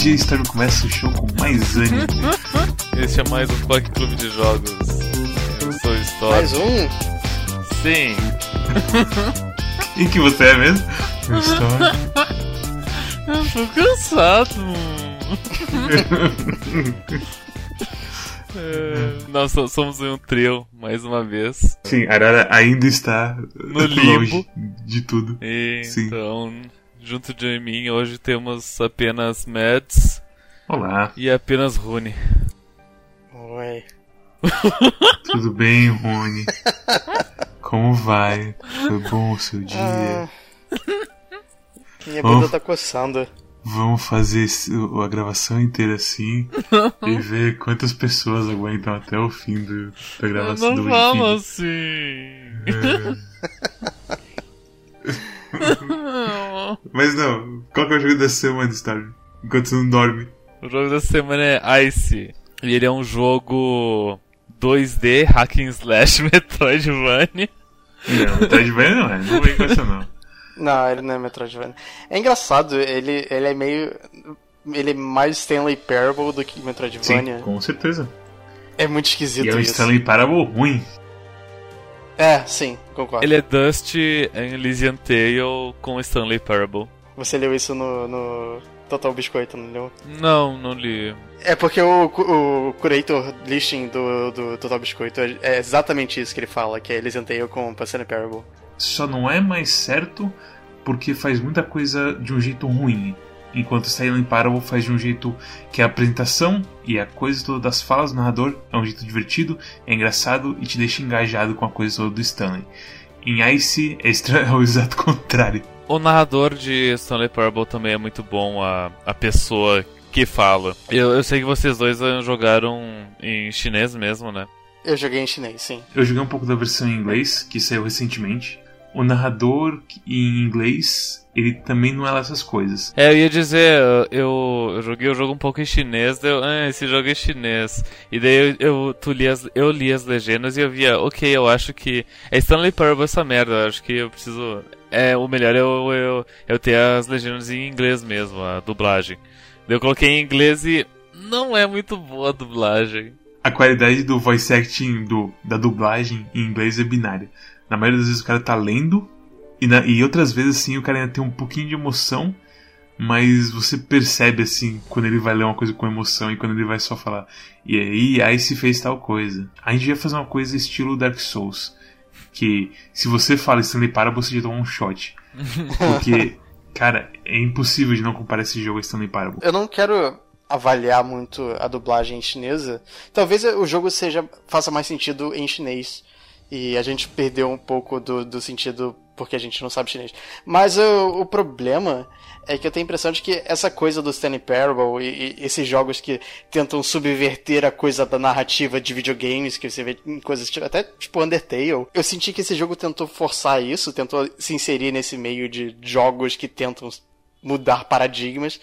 dia Storm começa o show com mais ânimo. Este é mais um Quack Clube de Jogos. Eu sou o Storm. Mais um? Sim. E que você é mesmo? Eu. Eu tô cansado. É, Nós so- somos um trio, mais uma vez. Sim, a Arara ainda está No limbo. longe de tudo. E, Sim. Junto de mim, hoje temos apenas Mads Olá, e apenas Rune. Oi. tudo bem, Rony? Como vai? Foi bom o seu dia? Ah, minha bunda tá coçando. Vamos fazer a gravação inteira assim e ver quantas pessoas aguentam até o fim do, da gravação Não do fala vídeo. assim. Mas não, qual que é o jogo da semana, Storm? Enquanto você não dorme. O jogo da semana é Ice. E ele é um jogo 2D, hack and slash, Metroidvania. Não, Metroidvania não é, não vem com essa não. Não, ele não é Metroidvania. É engraçado, ele, ele é meio. Ele é mais Stanley Parable do que Sim, Metroidvania. com certeza. É muito esquisito E é um isso. Stanley Parable ruim. É, sim, concordo. Ele é Dust em Elysian Tale com Stanley Parable. Você leu isso no, no Total Biscoito, não leu? Não, não li. É porque o, o curator listing do, do Total Biscoito é é exatamente isso que ele fala, que é eles Tale com Stanley Parable. Só não é mais certo porque faz muita coisa de um jeito ruim. Enquanto Silent Parable faz de um jeito que a apresentação e a coisa toda das falas do narrador é um jeito divertido, é engraçado e te deixa engajado com a coisa toda do Stanley. Em Ice é, é o exato contrário. O narrador de Stanley Parable também é muito bom, a, a pessoa que fala. Eu, eu sei que vocês dois eh, jogaram em chinês mesmo, né? Eu joguei em chinês, sim. Eu joguei um pouco da versão em inglês, que saiu recentemente. O narrador em inglês, ele também não é lá essas coisas. É, eu ia dizer, eu, eu joguei o jogo um pouco em chinês, eu, ah, esse jogo é chinês. E daí eu, eu, tu li as, eu li as legendas e eu via, ok, eu acho que. É Stanley Parable essa merda, eu acho que eu preciso. É, o melhor é eu, eu, eu ter as legendas em inglês mesmo, a dublagem. Daí eu coloquei em inglês e não é muito boa a dublagem. A qualidade do voice acting do, da dublagem em inglês é binária. Na maioria das vezes o cara tá lendo, e, na- e outras vezes assim o cara ainda tem um pouquinho de emoção, mas você percebe assim quando ele vai ler uma coisa com emoção e quando ele vai só falar. E aí, aí se fez tal coisa. A gente ia fazer uma coisa estilo Dark Souls. Que se você fala Stanley Parable, você já toma um shot. Porque, cara, é impossível de não comparar esse jogo a Stanley Parable. Eu não quero avaliar muito a dublagem chinesa. Talvez o jogo seja faça mais sentido em chinês. E a gente perdeu um pouco do, do sentido porque a gente não sabe chinês. Mas o, o problema é que eu tenho a impressão de que essa coisa do Stanley Parable e, e esses jogos que tentam subverter a coisa da narrativa de videogames, que você vê em coisas tipo- até tipo Undertale, eu senti que esse jogo tentou forçar isso, tentou se inserir nesse meio de jogos que tentam mudar paradigmas.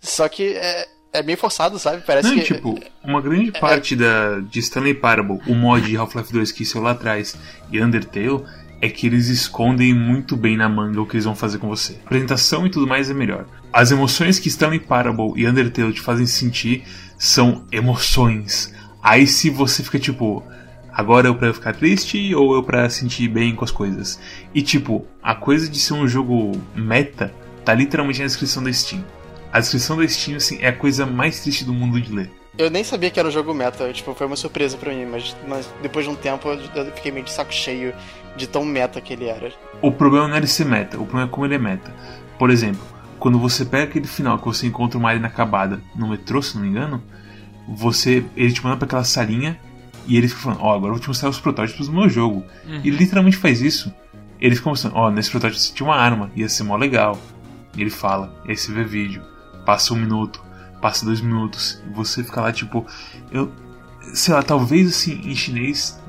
Só que é, é meio forçado, sabe? Parece Não, que. tipo, uma grande parte da, de Stanley Parable, o mod de Half-Life 2 que saiu lá atrás e Undertale, é que eles escondem muito bem na manga o que eles vão fazer com você. A apresentação e tudo mais é melhor. As emoções que Stanley Parable e Undertale te fazem sentir são emoções. Aí se você fica tipo, agora eu pra eu ficar triste ou eu pra sentir bem com as coisas. E tipo, a coisa de ser um jogo meta tá literalmente na descrição da Steam. A descrição da Steam assim, é a coisa mais triste do mundo de ler. Eu nem sabia que era um jogo meta, tipo, foi uma surpresa pra mim, mas, mas depois de um tempo eu fiquei meio de saco cheio de tão meta que ele era. O problema não é ele ser meta, o problema é como ele é meta. Por exemplo, quando você pega aquele final que você encontra uma área inacabada no metrô, se não me engano, você ele te manda pra aquela salinha e ele fica falando, ó, agora eu vou te mostrar os protótipos do meu jogo. E ele literalmente faz isso. Ele fica mostrando, ó, nesse protótipo você tinha uma arma, ia ser mó legal. E ele fala, e aí você vê vídeo, passa um minuto, passa dois minutos, e você fica lá tipo, eu. Sei lá, talvez assim, em chinês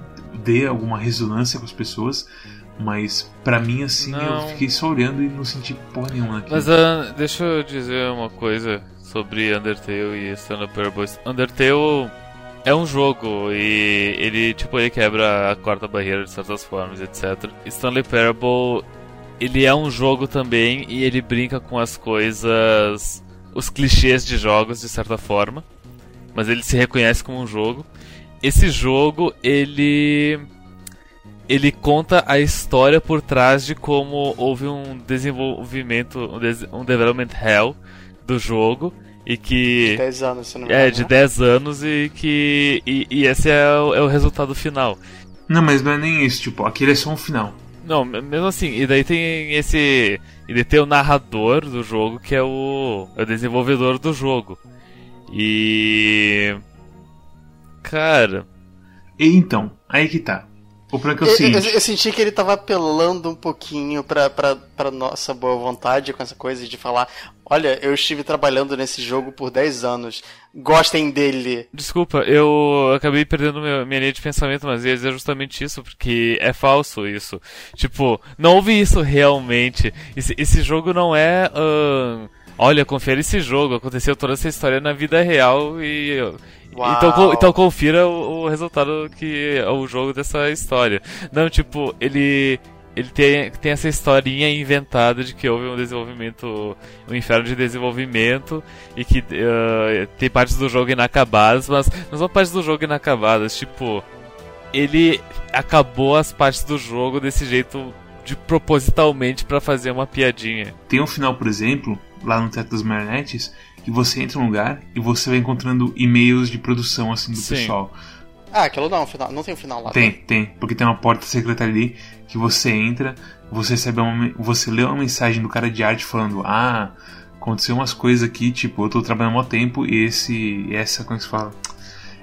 dê alguma ressonância com as pessoas, mas pra mim assim Não. eu fiquei só olhando e não senti porra nenhuma naquilo. Mas ah, deixa eu dizer uma coisa sobre Undertale e Stanley Parable. Undertale é um jogo e ele tipo ele quebra a quarta barreira de certas formas, etc. Stanley Parable ele é um jogo também e ele brinca com as coisas, os clichês de jogos de certa forma, mas ele se reconhece como um jogo. Esse jogo ele ele conta a história por trás de como houve um desenvolvimento, um, des um development hell do jogo e que De 10 anos, se não me é engano. de né? 10 anos e que e, e esse é o, é o resultado final. Não, mas não é nem isso, tipo, aquele é só um final. Não, me- mesmo assim, e daí tem esse. E daí tem o narrador do jogo que é o. É o desenvolvedor do jogo. E. Cara. E então, aí que tá. O problema é que o Eu, eu- seguinte. eu senti que ele tava apelando um pouquinho pra, pra, pra nossa boa vontade com essa coisa de falar: olha, eu estive trabalhando nesse jogo por 10 anos, gostem dele. Desculpa, eu acabei perdendo meu- minha linha de pensamento, mas ia dizer justamente isso, porque é falso isso. Tipo, não houve isso realmente. Esse, esse jogo não é. ahn, olha, confere esse jogo, aconteceu toda essa história na vida real e. Uau. Então, então confira o, o resultado que é o jogo dessa história. Não, tipo, ele. Ele tem, tem essa historinha inventada de que houve um desenvolvimento, um inferno de desenvolvimento e que eh, tem partes do jogo inacabadas, mas não são partes do jogo inacabadas, tipo, ele acabou as partes do jogo desse jeito de propositalmente pra fazer uma piadinha. Tem um final, por exemplo, lá no Teto das Marionetes, que você entra num lugar e você vai encontrando e-mails de produção, assim, do Sim. pessoal. Ah, aquilo não, não tem um final lá. Tem, né? tem, porque tem uma porta secreta ali que você entra, você recebe uma, você lê uma mensagem do cara de arte falando: "Ah, aconteceu umas coisas aqui, tipo, eu tô trabalhando há mó tempo e esse essa como é que se fala?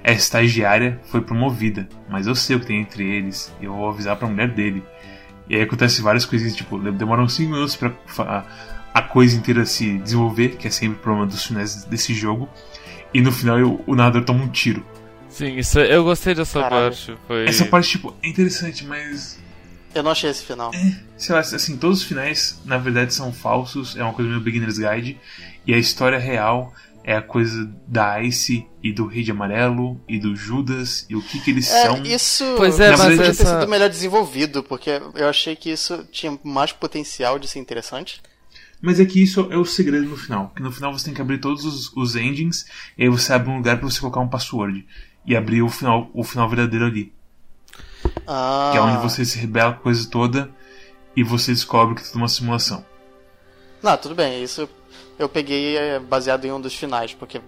Essa estagiária foi promovida, mas eu sei o que tem entre eles, eu vou avisar pra mulher dele". E aí acontece várias coisinhas, tipo, demoram 5 minutos pra fa- a coisa inteira se desenvolver, que é sempre o problema dos finais desse jogo. E no final eu- o narrador toma um tiro. Sim, isso, é, eu gostei dessa Caralho. parte. Foi... Essa parte, tipo, é interessante, mas Eu não achei esse final. sei lá, assim, todos os finais na verdade são falsos, é uma coisa meio Beginner's Guide, e a história real é a coisa da Ice e do Rei de Amarelo e do Judas e o que que eles são. É, isso Pois é, mas ter essa- sido melhor desenvolvido, porque eu achei que isso tinha mais potencial de ser interessante. Mas é que isso é o segredo no final, que no final você tem que abrir todos os, os engines e aí você abre um lugar pra você colocar um password e abrir o final, o final verdadeiro ali, Ah, que é onde você se rebela com a coisa toda e você descobre que é tudo uma simulação. Não, tudo bem, isso eu peguei é, baseado em um dos finais, porque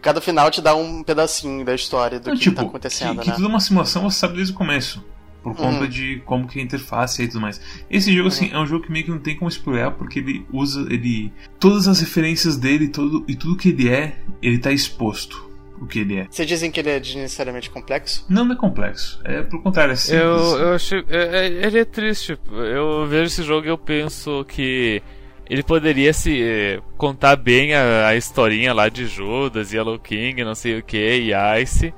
cada final te dá um pedacinho da história do Não, que tipo, tá acontecendo, que, que né? tudo é uma simulação você sabe desde o começo. Por conta Uhum. de como que é a interface e tudo mais. Esse jogo, assim, é um jogo que meio que não tem como explorar, porque ele usa. ele Todas as referências dele todo, e tudo que ele é, ele tá exposto. O que ele é. Vocês dizem que ele é desnecessariamente complexo? Não, não é complexo. É pelo contrário, é simples. Eu, eu achei. é- é- ele é triste. Eu vejo esse jogo e eu penso que ele poderia se eh, contar bem a, a historinha lá de Judas, Yellow King, não sei o que, e Ice.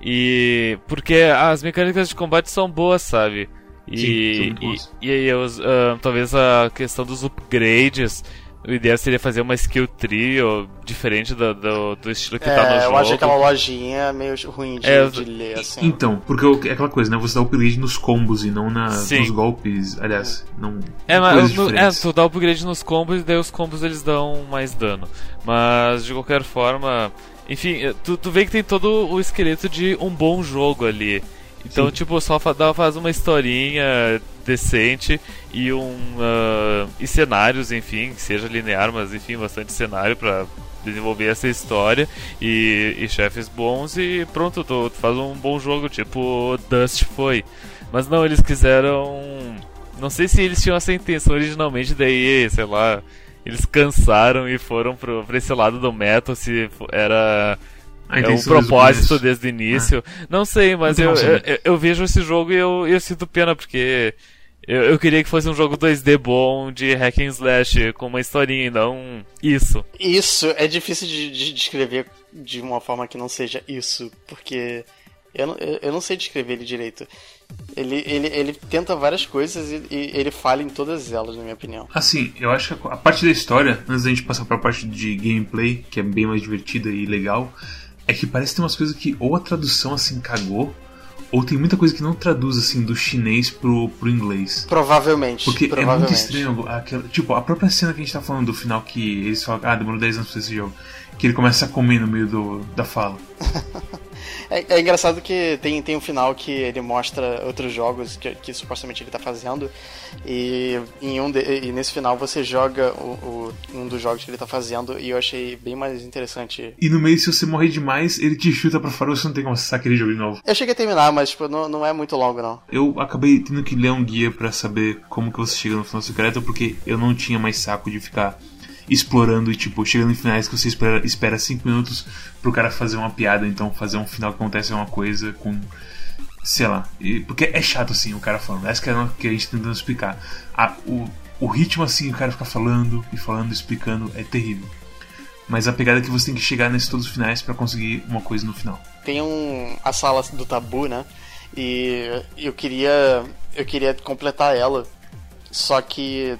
E. Porque as mecânicas de combate são boas, sabe? Sim, E, são muito e, boas. e aí os, ah, talvez a questão dos upgrades. O ideal seria fazer uma skill tree ou diferente do, do, do estilo que tá no é, jogo. eu acho aquela lojinha meio ruim de, É, de ler, assim. Então, porque é aquela coisa, né? Você dá upgrade nos combos e não na, Sim. nos golpes. Aliás, não. É, mas no- é, tu dá upgrade nos combos e daí os combos eles dão mais dano. Mas de qualquer forma, enfim, eh, tu, tu vê que tem todo o esqueleto de um bom jogo ali. Então, Sim. tipo, só fa- dá, faz uma historinha decente e um ah, e cenários, enfim, que seja linear, mas enfim, bastante cenário pra desenvolver essa história e, e chefes bons e pronto, tu, tu faz um bom jogo, tipo Dust foi. Mas não, eles quiseram não sei se eles tinham essa intenção originalmente, daí, sei lá, eles cansaram e foram pro, pra esse lado do metal, se era é um propósito desde o início. Não sei, mas eu, eu, eu vejo esse jogo e eu, eu sinto pena, porque eu, eu queria que fosse um jogo 2D bom de hack and slash, com uma historinha e não isso. Isso é difícil de, de descrever de uma forma que não seja isso, porque eu não, eu eu não sei descrever ele direito. Ele, ele, ele tenta várias coisas e, e ele falha em todas elas, na minha opinião. Assim, eu acho que a parte da história, antes da gente passar pra parte de gameplay, que é bem mais divertida e legal, é que parece que tem umas coisas que ou a tradução assim cagou, ou tem muita coisa que não traduz assim do chinês pro, pro inglês. Provavelmente. Porque provavelmente. é muito estranho aquela, tipo, a própria cena que a gente tá falando do final que eles falam, ah, demorou 10 anos pra esse jogo. Que ele começa a comer no meio do, da fala. É, é, engraçado que tem, tem um final que ele mostra outros jogos que, que supostamente ele está fazendo. E, em um de, e nesse final você joga o, o, um dos jogos que ele está fazendo. E eu achei bem mais interessante. E no meio, se você morrer demais, ele te chuta pra fora você não tem como acessar aquele jogo de novo. Eu cheguei a terminar, mas tipo, não, não é muito longo, não. Eu acabei tendo que ler um guia para saber como que você chega no final secreto, porque eu não tinha mais saco de ficar explorando e, tipo, chegando em finais que você espera, espera cinco minutos pro cara fazer uma piada, então fazer um final que acontece uma coisa com. Sei lá. E, porque é chato assim o cara falando. Essa que é a que a gente tá tentando explicar. A, o, o ritmo assim, o cara fica falando e falando, explicando, é terrível. Mas a pegada é que você tem que chegar nesses todos os finais para conseguir uma coisa no final. Tem um a sala do tabu, né? E eu queria eu queria completar ela. Só que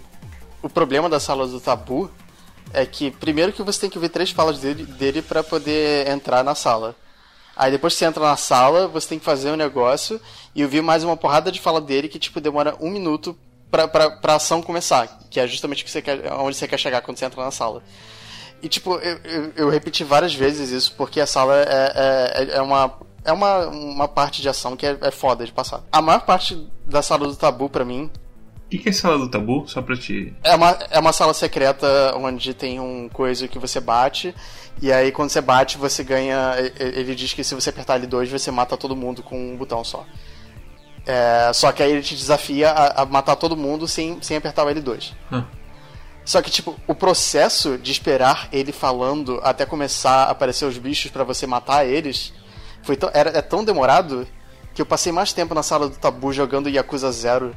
o problema da sala do tabu é que primeiro que você tem que ver três falas dele, dele para poder entrar na sala. Aí depois que você entra na sala, você tem que fazer um negócio e eu vi mais uma porrada de fala dele que tipo demora um minuto pra, pra, pra ação começar, que é justamente que você quer, onde você quer chegar quando você entra na sala. E tipo, eu, eu, eu repeti várias vezes isso porque a sala é, é, é uma é uma, uma parte de ação que é, é foda de passar. A maior parte da sala do tabu para mim o que, que é sala do tabu? Só pra te. É uma, é uma sala secreta onde tem um coisa que você bate. E aí quando você bate, você ganha. Ele diz que se você apertar L2, você mata todo mundo com um botão só. É, só que aí ele te desafia a, a, matar todo mundo sem, sem apertar o L2. Hum. Só que, tipo, o processo de esperar ele falando até começar a aparecer os bichos para você matar eles foi tão, era, é tão demorado que eu passei mais tempo na sala do tabu jogando Yakuza Zero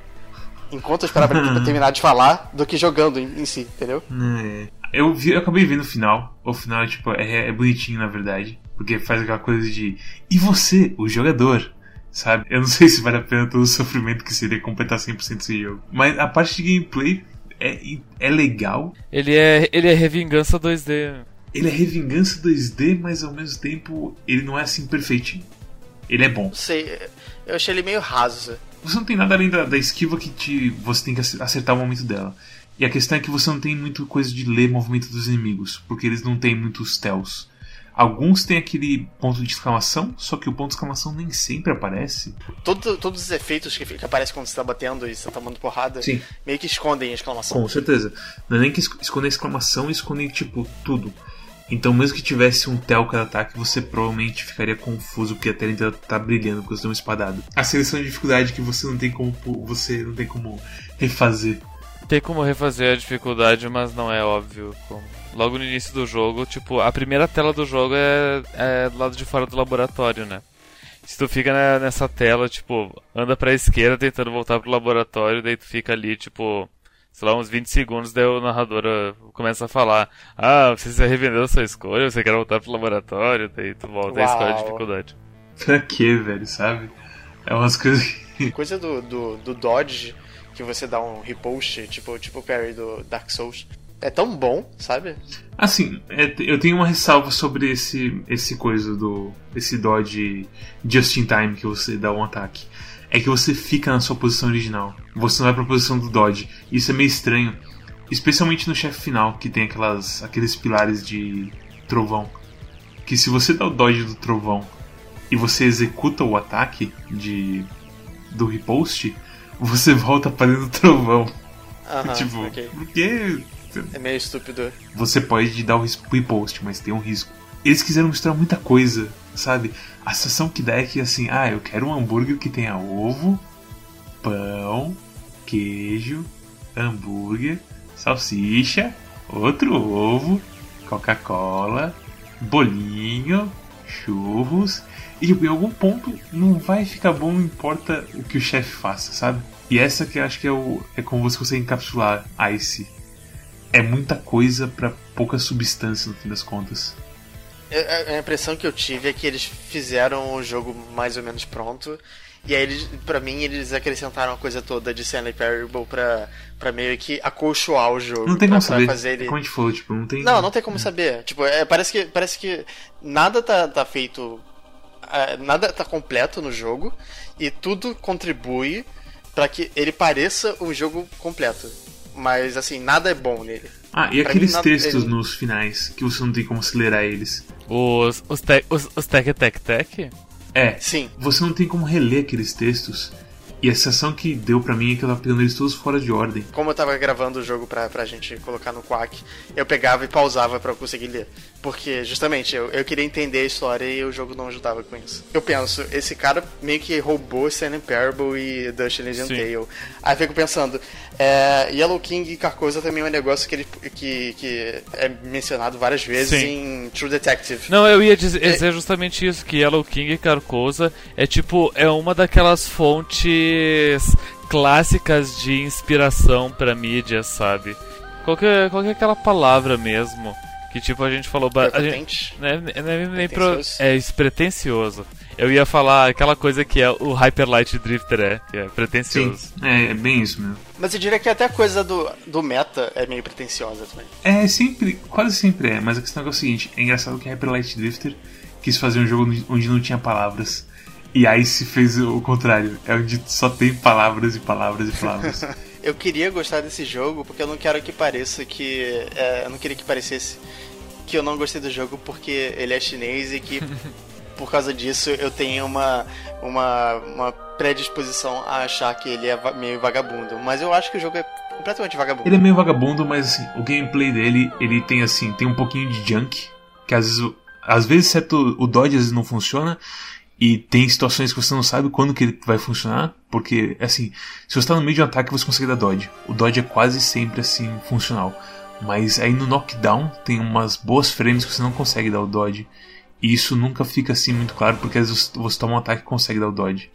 enquanto eu esperava ele terminar de falar do que jogando em, em si, entendeu? É. Eu, vi, eu acabei vendo o final. O final tipo, é, é bonitinho, na verdade. Porque faz aquela coisa de. E você, o jogador? Sabe? Eu não sei se vale a pena todo o sofrimento que seria completar 100% esse jogo. Mas a parte de gameplay é, é legal. Ele é, ele é revingança 2D. Ele é revingança 2D, mas ao mesmo tempo ele não é assim perfeitinho. Ele é bom. Sei, eu achei ele meio raso. Você não tem nada além da, da esquiva que te, você tem que acertar o momento dela. E a questão é que você não tem muita coisa de ler movimento dos inimigos, porque eles não têm muitos tells. Alguns têm aquele ponto de exclamação, só que o ponto de exclamação nem sempre aparece. Todo, todos os efeitos que, que aparecem quando você está batendo e você está tomando porrada, Sim. meio que escondem a exclamação. Com certeza. Não é nem que escondem a exclamação, escondem, tipo, tudo. Então, mesmo que tivesse um tel cada ataque, você provavelmente ficaria confuso porque a tela ainda tá brilhando porque você tem uma espadada. A seleção de dificuldade que você não tem como você não tem como refazer. Tem como refazer a dificuldade, mas não é óbvio como. Logo no início do jogo, tipo, a primeira tela do jogo é, é do lado de fora do laboratório, né? Se tu fica nessa tela, tipo, anda pra esquerda tentando voltar pro laboratório, daí tu fica ali, tipo, sei lá, uns 20 segundos, daí o narrador uh, começa a falar: Ah, você se arrependeu da sua escolha, você quer voltar pro laboratório, daí tu volta Uau. e escolhe a dificuldade. Pra quê, velho, sabe? É umas coisas que. Coisa do, do, do Dodge, que você dá um repost, tipo, tipo o parry do Dark Souls. É tão bom, sabe? Assim, é, eu tenho uma ressalva sobre esse, esse coisa do. esse Dodge just in time que você dá um ataque é que você fica na sua posição original. Você não vai pra posição do Dodge. Isso é meio estranho. Especialmente no chefe final, que tem aquelas, aqueles pilares de trovão. Que se você dá o Dodge do trovão e você executa o ataque de do riposte, você volta para dentro do trovão. Uhum, tipo, okay. porque. É meio estúpido. Você pode dar o riposte, mas tem um risco. Eles quiseram misturar muita coisa, sabe? A sensação que dá é que assim, ah, eu quero um hambúrguer que tenha ovo, pão, queijo, hambúrguer, salsicha, outro ovo, Coca-Cola, bolinho, churros. E tipo, em algum ponto não vai ficar bom, não importa o que o chefe faça, sabe? E essa que eu acho que é, o, é como você consegue encapsular Ice. É muita coisa para pouca substância no fim das contas. A impressão que eu tive é que eles fizeram o jogo mais ou menos pronto. E aí, eles, pra mim, eles acrescentaram a coisa toda de Stanley Parable pra, pra meio que acolchoar o jogo. Não tem como saber. Fazer ele... Como a gente falou, tipo, não tem... Não, não tem como saber. Tipo, é, parece, que, parece que nada tá, tá feito é, nada tá completo no jogo e tudo contribui para que ele pareça um jogo completo. Mas assim, nada é bom nele. Ah, e Pra aqueles mim, textos nos finais que você não tem como acelerar eles? Os, os, te, os, os Tech Tech Tech? É, Sim. você não tem como reler aqueles textos. E a sensação que deu pra mim é que eu tava pegando eles todos fora de ordem. Como eu tava gravando o jogo pra, pra gente colocar no Quack, eu pegava e pausava pra eu conseguir ler. Porque, justamente, eu, eu queria entender a história e o jogo não ajudava com isso. Eu penso, esse cara meio que roubou Stanley Parable e Dust Legend Sim. Tale. Aí eu fico pensando, é, Yellow King e Carcosa também é um negócio que, ele, que, que é mencionado várias vezes Sim. em True Detective. Não, eu ia dizer, dizer justamente isso, que Yellow King e Carcosa é tipo, é uma daquelas fontes clássicas de inspiração pra mídia, sabe? Qual que, é, qual que é aquela palavra mesmo? Que tipo, a gente falou... A gente, né, não é nem pro, Pretencioso? é pretencioso. Eu ia falar aquela coisa que é o Hyper Light Drifter, é, que é pretencioso. É, é bem isso mesmo. Mas eu diria que até a coisa do, do meta é meio pretensiosa também. É, sempre, quase sempre é, mas a questão é, que é o seguinte: é engraçado que Hyper Light Drifter quis fazer um jogo onde não tinha palavras. E aí se fez o contrário, é onde só tem palavras e palavras e palavras. Eu queria gostar desse jogo porque eu não quero que pareça que. é, eu não queria que parecesse que eu não gostei do jogo porque ele é chinês e que por causa disso eu tenho uma, uma, uma predisposição a achar que ele é meio vagabundo. Mas eu acho que o jogo é completamente vagabundo. ele é meio vagabundo, mas assim, o gameplay dele, ele tem assim, tem um pouquinho de junk, que às vezes, às vezes certo, o dodge às vezes não funciona. E tem situações que você não sabe quando que ele vai funcionar, porque, assim, se você está no meio de um ataque, você consegue dar dodge. O dodge é quase sempre, assim, funcional. Mas aí no knockdown tem umas boas frames que você não consegue dar o dodge. E isso nunca fica, assim, muito claro, porque às vezes você toma um ataque e consegue dar o dodge.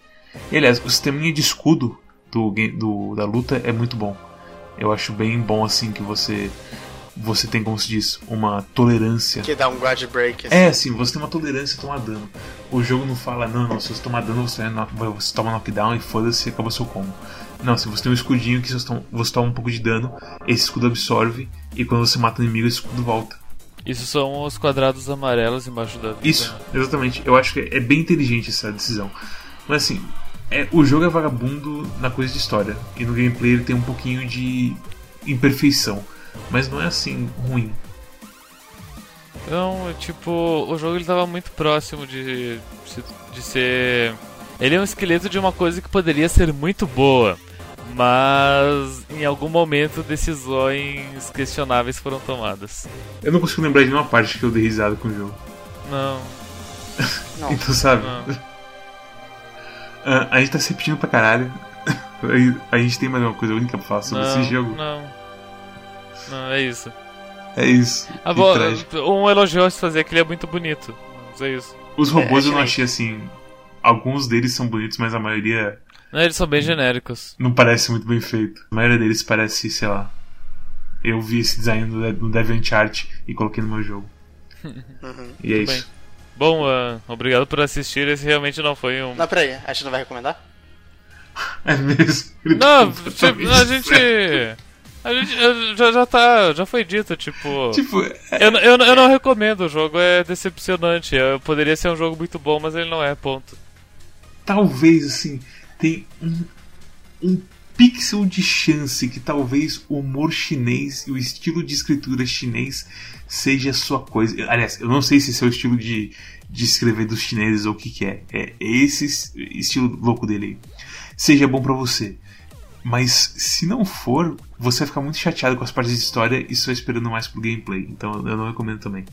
E, aliás, o sisteminha de escudo do, do, da luta é muito bom. Eu acho bem bom, assim, que você... Você tem, como se diz, uma tolerância Que dá um guard break. assim. é, assim, você tem uma tolerância a tomar dano. O jogo não fala, não, não, se você tomar dano, você, você toma knockdown e foda-se, acaba seu combo. Não, se você tem um escudinho que você toma, você toma um pouco de dano, esse escudo absorve, e quando você mata o inimigo, esse escudo volta. Isso são os quadrados amarelos embaixo da vida. Isso, exatamente. Eu acho que é bem inteligente essa decisão. Mas assim, é, o jogo é vagabundo na coisa de história, e no gameplay ele tem um pouquinho de imperfeição. Mas não é assim ruim. Então, tipo, o jogo ele tava muito próximo de, de ser. Ele é um esqueleto de uma coisa que poderia ser muito boa, mas em algum momento decisões questionáveis foram tomadas. Eu não consigo lembrar de nenhuma parte que eu dei risada com o jogo. Não, Não. Então, sabe? não. Ah, a gente tá se repetindo pra caralho. Aí, a gente tem mais uma coisa única pra falar sobre não, esse jogo. Não. Não, é isso. É isso. Ah, bom, um elogio a se fazer que ele é muito bonito. Mas é isso. Os robôs É, eu não é achei assim. Alguns deles são bonitos, mas a maioria Não, eles são bem genéricos. não parece muito bem feito. A maioria deles parece, sei lá. Eu vi esse design no, no DeviantArt e coloquei no meu jogo. Uhum. E é Muito isso. Bom, ah, obrigado por assistir. Esse realmente não foi um. Não, peraí, a gente não vai recomendar? É mesmo. Ele Não, tá tipo, a gente. A gente já, já tá. Já foi dito, tipo. Tipo, é- Eu, eu, eu não recomendo, o jogo é decepcionante. Eu, poderia ser um jogo muito bom, mas ele não é, ponto. talvez assim, tem um, um pixel de chance que talvez o humor chinês e o estilo de escritura chinês seja a sua coisa. Aliás, eu não sei se esse é o estilo de, de escrever dos chineses ou o que, que é. É esse es- estilo louco dele aí. Seja bom pra você. Mas se não for, você vai ficar muito chateado com as partes de história e só esperando mais pro gameplay. Então eu não recomendo também.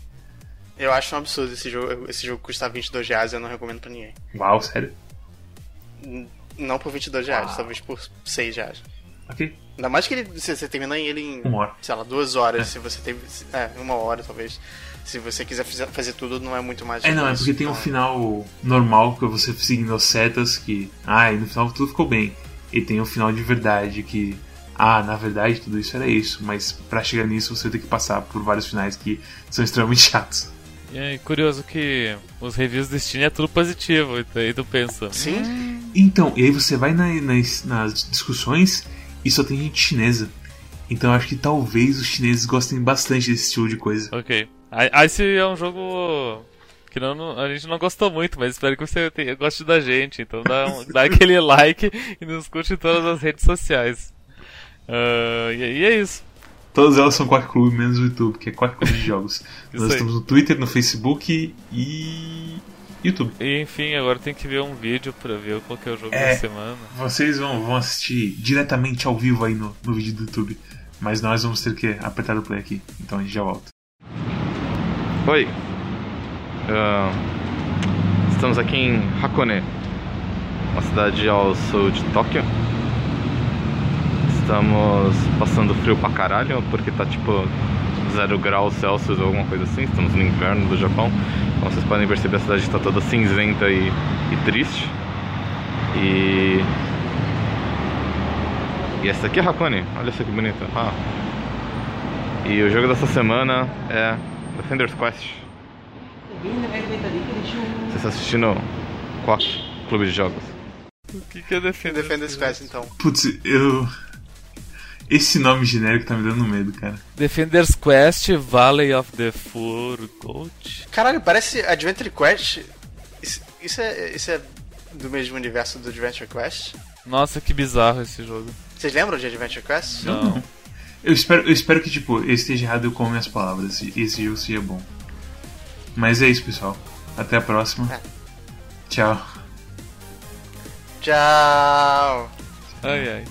Eu acho um absurdo esse jogo. Esse jogo custar 22 reais e eu não recomendo pra ninguém. Uau, sério? Não por 22 reais, talvez por 6 reais. Ok? Ainda mais que ele, você, você termina ele em, Uma hora. sei lá, duas horas. Se você tem. É, uma hora talvez. Se você quiser fazer, tudo, não é muito mais. É, não, é porque tem um Então, final normal que é você seguindo as setas que. Ah, e no final tudo ficou bem. E tem um final de verdade que. Ah, na verdade tudo isso era isso, mas pra chegar nisso você tem que passar por vários finais que são extremamente chatos. E é curioso que os reviews do Steam é tudo positivo, daí tu pensa. Sim, Então, e aí você vai na- nas, nas discussões e só tem gente chinesa. Então eu acho que talvez os chineses gostem bastante desse estilo de coisa. Ok. Aí aí se é um jogo Que não, a gente não gostou muito, mas espero que você tenha, goste da gente. Então dá, dá aquele like e nos curte em todas as redes sociais. Ah, e, e é isso. Todas elas são Quack Clube, menos o YouTube, que é Quack Clube de Jogos. Nós aí. estamos no Twitter, no Facebook e. YouTube. E enfim, agora tem que ver um vídeo pra ver qual que é o jogo É. da semana. Vocês vão, vão assistir diretamente ao vivo aí no, no vídeo do YouTube. Mas nós vamos ter que apertar o play aqui. Então a gente já volta. Oi. Ah, estamos aqui em Hakone, uma cidade ao sul de Tóquio. Estamos passando frio pra caralho, porque tá tipo 0 graus Celsius ou alguma coisa assim. Estamos no inverno do Japão. Como vocês podem perceber, a cidade está toda cinzenta e, e triste. E. E essa aqui é Hakone, olha só que bonita. Ah. E o jogo dessa semana é Defender's Quest. Você está assistindo Quack Clube de Jogos? O que, que é defender? Defenda esse quest, então. Putz, eu. Esse nome genérico tá me dando medo, cara. Defender's Quest, Valley of the Forgotten. Caralho, parece Adventure Quest. Isso, isso é, isso é do mesmo universo do Adventure Quest? Nossa, que bizarro esse jogo. Vocês lembram de Adventure Quest? Não. Eu espero, eu espero que, tipo, eu esteja errado eu como minhas palavras. e Esse jogo seja bom. Mas é isso, pessoal. Até a próxima. É. Tchau. Tchau! Ai ai.